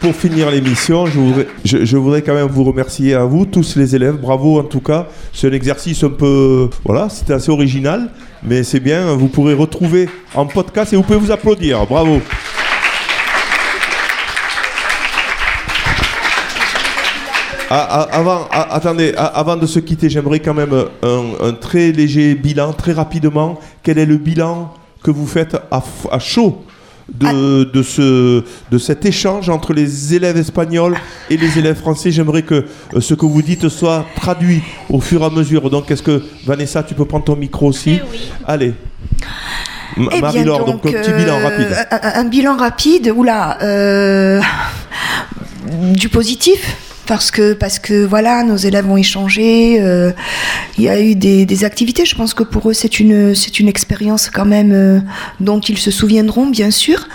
pour finir l'émission, je voudrais, je, voudrais quand même vous remercier à vous, tous les élèves. Bravo en tout cas. C'est un exercice un peu. Voilà, c'était assez original, mais c'est bien. Vous pourrez retrouver en podcast et vous pouvez vous applaudir. Bravo. Ah, ah, avant, ah, attendez, avant de se quitter, j'aimerais quand même un, très léger bilan, très rapidement. Quel est le bilan que vous faites à chaud? De, de, ce, de cet échange entre les élèves espagnols et les élèves français J'aimerais que euh, ce que vous dites soit traduit au fur et à mesure. Donc, est-ce que Vanessa, tu peux prendre ton micro aussi Allez. M- Eh bien, Marie-Laure, donc, un petit euh, bilan rapide. Un, un bilan rapide, oula, euh, du positif. Parce que, parce que voilà, nos élèves ont échangé, euh, il y a eu des, activités. Je pense que pour eux, c'est une, c'est une expérience quand même euh, dont ils se souviendront, bien sûr.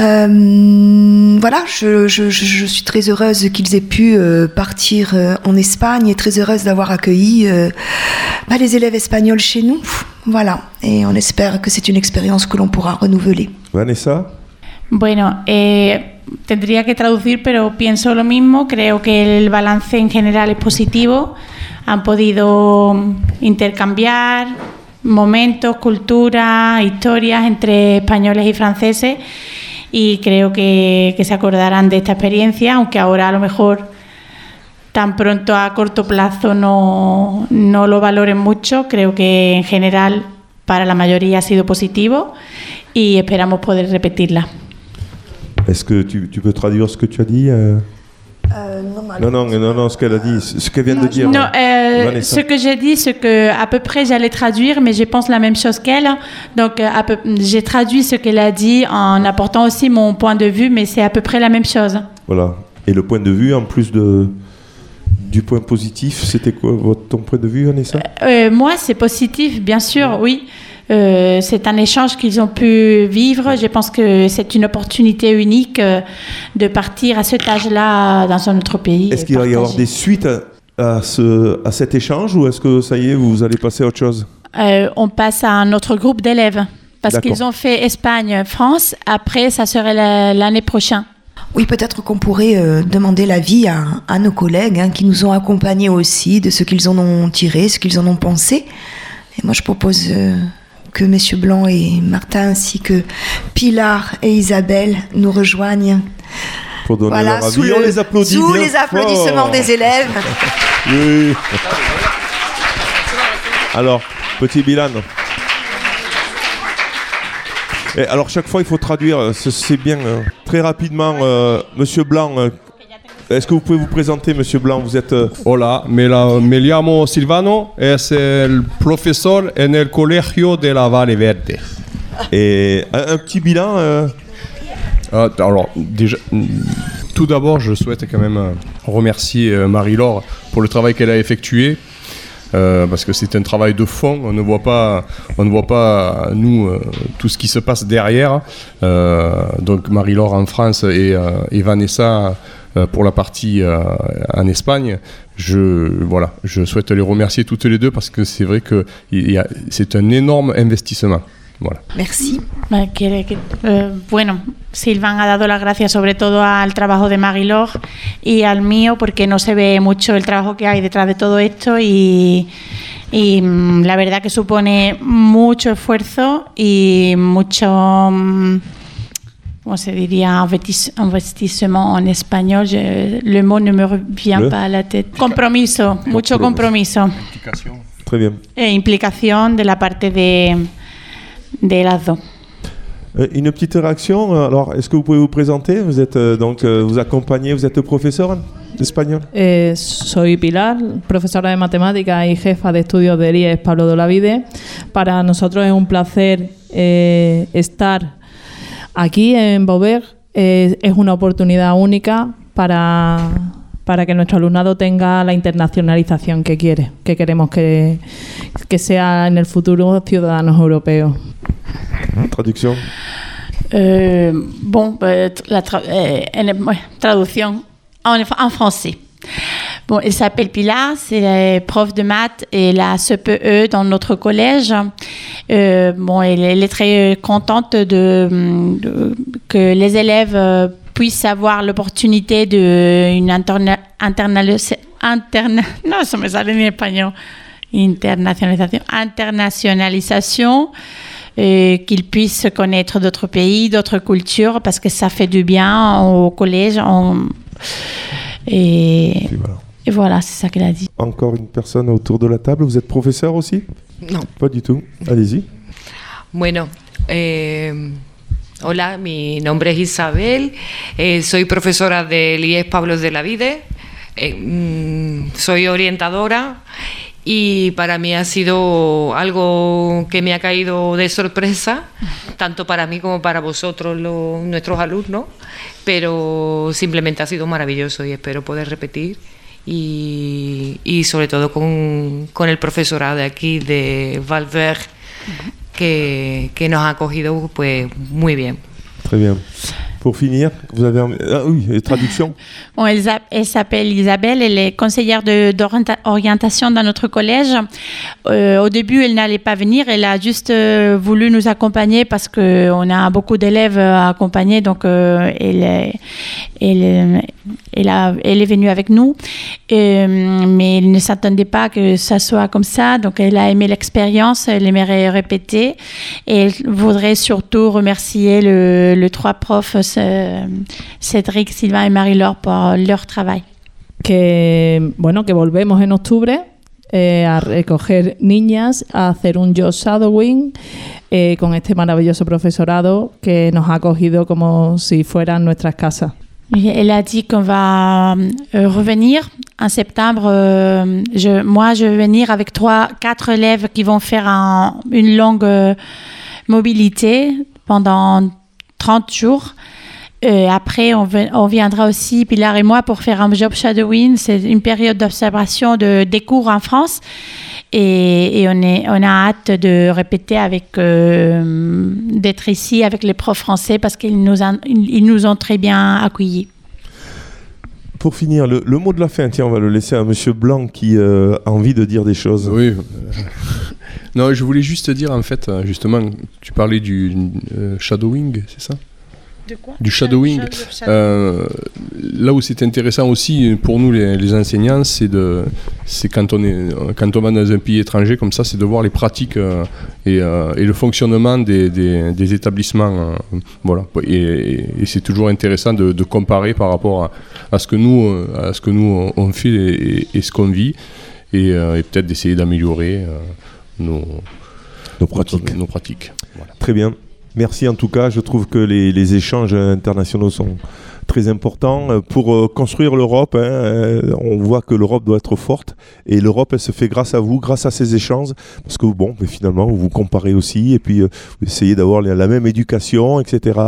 Euh, voilà, je, suis très heureuse qu'ils aient pu partir en Espagne et très heureuse d'avoir accueilli bah, les élèves espagnols chez nous. Voilà, et on espère que c'est une expérience que l'on pourra renouveler. Vanessa? Bueno, eh, tendría que traducir, pero pienso lo mismo. Creo que el balance en general es positivo. Han podido intercambiar momentos, culturas, historias entre españoles y franceses y creo que, que se acordarán de esta experiencia, aunque ahora a lo mejor tan pronto a corto plazo no, no lo valoren mucho. Creo que en general para la mayoría ha sido positivo y esperamos poder repetirla. Est-ce que tu, tu peux traduire ce que tu as dit euh? Non, non, non, non, ce qu'elle a dit, ce qu'elle vient de dire. Non, euh, ce que j'ai dit, ce que à peu près j'allais traduire, mais je pense la même chose qu'elle. Donc, euh, j'ai traduit ce qu'elle a dit en apportant aussi mon point de vue, mais c'est à peu près la même chose. Voilà. Et le point de vue, en plus de, du point positif, c'était quoi votre, ton point de vue, Vanessa? Euh, moi, c'est positif, bien sûr, oui. Euh, c'est un échange qu'ils ont pu vivre. Je pense que c'est une opportunité unique euh, de partir à cet âge-là dans un autre pays. Est-ce qu'il va y avoir des suites à, à ce, à cet échange ou est-ce que ça y est, vous allez passer à autre chose? Euh, on passe à un autre groupe d'élèves parce qu'ils ont fait Espagne-France. Après, ça serait la- l'année prochaine. Oui, peut-être qu'on pourrait euh, demander l'avis à, à nos collègues hein, qui nous ont accompagnés aussi de ce qu'ils en ont tiré, ce qu'ils en ont pensé. Et moi, je propose euh, que messieurs Blanc et Martin ainsi que Pilar et Isabelle nous rejoignent. Pour donner Voilà, leur sous, avis. le- On les applaudit sous les applaudissements fort. des élèves. Oui. Alors, petit bilan. Et alors, chaque fois, il faut traduire. euh, C'est bien. euh, Très rapidement, euh, Monsieur Blanc. Euh, Est-ce que vous pouvez vous présenter, Monsieur Blanc? Vous êtes. euh, Hola, me, la- me llamo Silvano, es el profesor en el colegio de la Valle Verde. Et un, un petit bilan. euh, Ah, alors, déjà, tout d'abord, je souhaite quand même euh, remercier euh, Marie-Laure pour le travail qu'elle a effectué. Euh, parce que c'est un travail de fond, on ne voit pas, on ne voit pas nous euh, tout ce qui se passe derrière. Euh, donc Marie-Laure en France et, et Vanessa pour la partie en Espagne. Je voilà, je souhaite les remercier toutes les deux parce que c'est vrai que c'est un énorme investissement. Voilà. Merci. Eh, eh, bueno, Silvan ha dado las gracias sobre todo al trabajo de Marilog y al mío porque no se ve mucho el trabajo que hay detrás de todo esto y, y, mm, la verdad que supone mucho esfuerzo y mucho, mm, ¿cómo se diría? Investis- Investissement en español. Je- le mot ne me revient Le? pas à la tête. Compromiso, mucho compromiso Très bien. e implicación de la parte de, de las dos. Euh, Une petite réaction. euh, Alors, est-ce que vous pouvez vous présenter Vous êtes euh, donc euh, vous accompagnez, vous êtes professeur d'espagnol. Eh, soy Pilar, profesora de matemáticas y jefa de estudios del IES Pablo de Olavide. Para nosotros es un placer eh, estar aquí en Beauvais. Eh, es una oportunidad única para, para que nuestro alumnado tenga la internacionalización que quiere, que queremos que, que sea en el futuro ciudadanos europeos. Traduction? Euh, bon, bah, la tra- euh, traduction en, en français. Bon, elle s'appelle Pilar, c'est prof de maths et la CPE dans notre collège. Euh, bon, elle, elle est très contente de, de- que les élèves euh, puisse avoir l'opportunité d'une interna interna non, ça me sale en espagnol, internationalisation, internationalisation, euh, qu'il puisse connaître d'autres pays, d'autres cultures, parce que ça fait du bien au collège. on- Et, Et voilà. c'est ça qu'elle a dit. Encore une personne autour de la table. Vous êtes professeur aussi? No. Pas du tout. Allez-y. Bueno, eh, hola, mi nombre es Isabel, eh, soy profesora del IES Pablo de la Vide, eh, mm, soy orientadora y para mí ha sido algo que me ha caído de sorpresa, tanto para mí como para vosotros, los- nuestros alumnos, pero simplemente ha sido maravilloso y espero poder repetir. Y, y sobre todo con, con el profesorado de aquí, de Valverde, que, que nos ha acogido pues muy bien. Très bien. Pour finir, vous avez ah, oui, traduction. Bon, elle, s'a- elle s'appelle Isabelle, elle est conseillère d'orientation dans notre collège. Euh, au début, elle n'allait pas venir, elle a juste euh, voulu nous accompagner parce qu'on a beaucoup d'élèves à accompagner, donc euh, elle, est- elle, elle, est venue avec nous. Mais elle ne s'attendait pas que ça soit comme ça, donc elle a aimé l'expérience, elle aimerait répéter et elle voudrait surtout remercier le, le trois profs, ce- Cédric, Sylvain et Marie-Laure pour leur travail. que bueno que volvemos en octubre eh, a recoger niñas a hacer un job shadowing eh, con este maravilloso profesorado que nos ha acogido como si fueran nuestras casas. Elle a dit qu'on va euh, revenir en septembre. euh, je, moi, je vais venir avec trois, quatre élèves qui vont faire un- une longue euh, mobilité pendant 30 jours. Euh, après, on, viendra aussi, Pilar et moi, pour faire un job shadowing. C'est une période d'observation de, des cours en France. Et, et on, est, on a hâte de répéter avec, euh, d'être ici avec les profs français parce qu'ils nous, ils nous ont très bien accueillis. Pour finir, le, le mot de la fin, tiens, on va le laisser à Monsieur Blanc qui euh, a envie de dire des choses. Oui. non, je voulais juste dire, en fait, justement, tu parlais du euh, shadowing, c'est ça? De quoi Du shadowing. Euh, là où c'est intéressant aussi pour nous les, les enseignants, c'est de, c'est quand on est, quand on va dans un pays étranger comme ça, c'est de voir les pratiques euh, et, euh, et le fonctionnement des, des, des établissements. euh, voilà. Et, et- et c'est toujours intéressant de, de comparer par rapport à, à ce que nous, à ce que nous on fait et, et- et ce qu'on vit, et, euh, et peut-être d'essayer d'améliorer euh, nos, Nos pratiques. nos pratiques. Voilà. Très bien. Merci en tout cas. Je trouve que les, échanges internationaux sont très importants Euh, pour euh, construire l'Europe. hein, euh, on voit que l'Europe doit être forte et l'Europe, elle se fait grâce à vous, grâce à ces échanges, parce que bon, mais finalement, vous vous comparez aussi et puis vous essayez d'avoir la, même éducation, etc.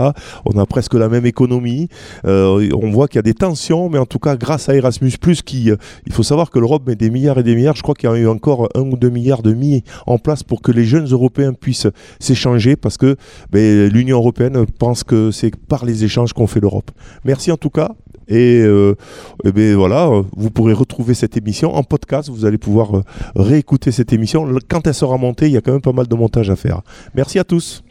On a presque la même économie. On voit qu'il y a des tensions, mais en tout cas, grâce à Erasmus+, qui, il faut savoir que l'Europe met des milliards et des milliards. Je crois qu'il y a eu encore un ou deux milliards de mis en place pour que les jeunes Européens puissent s'échanger, parce que ben, l'Union européenne pense que c'est par les échanges qu'on fait l'Europe. Merci en tout cas. Et, euh, eh voilà, euh, vous pourrez retrouver cette émission en podcast. Vous allez pouvoir euh, réécouter cette émission. Quand elle sera montée, il y a quand même pas mal de montage à faire. Merci à tous.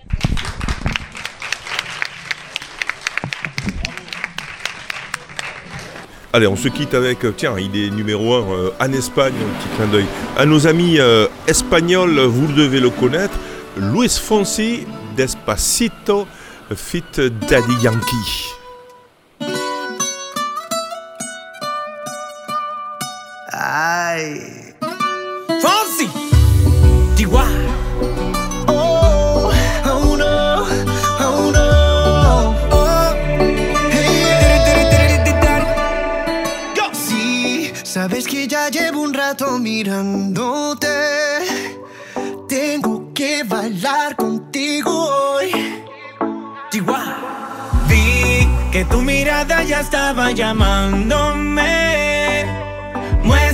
Allez, on se quitte avec, tiens, il est numéro 1 en Espagne, un petit clin d'œil. À nos amis espagnols, vous devez le connaître, Luis Fonsi, Despacito, fit Daddy Yankee. Ay. Fonsi. Chihuahua. Oh, oh no, oh no. Oh. Sí, sabes que ya llevo un rato mirándote. Tengo que bailar contigo hoy. Chihuahua. Vi que tu mirada ya estaba llamándome.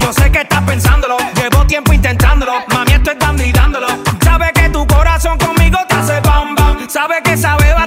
Yo sé que estás pensándolo. Llevo tiempo intentándolo. Mami, estoy dando y dándolo. Sabe que tu corazón conmigo te hace bam bam. Sabe que esa beba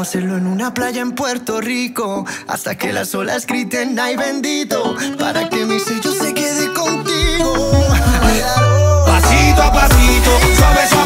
hacerlo en una playa en Puerto Rico hasta que las olas griten ay bendito para que mi sello se quede contigo. Pasito a pasito, suave, suavecito.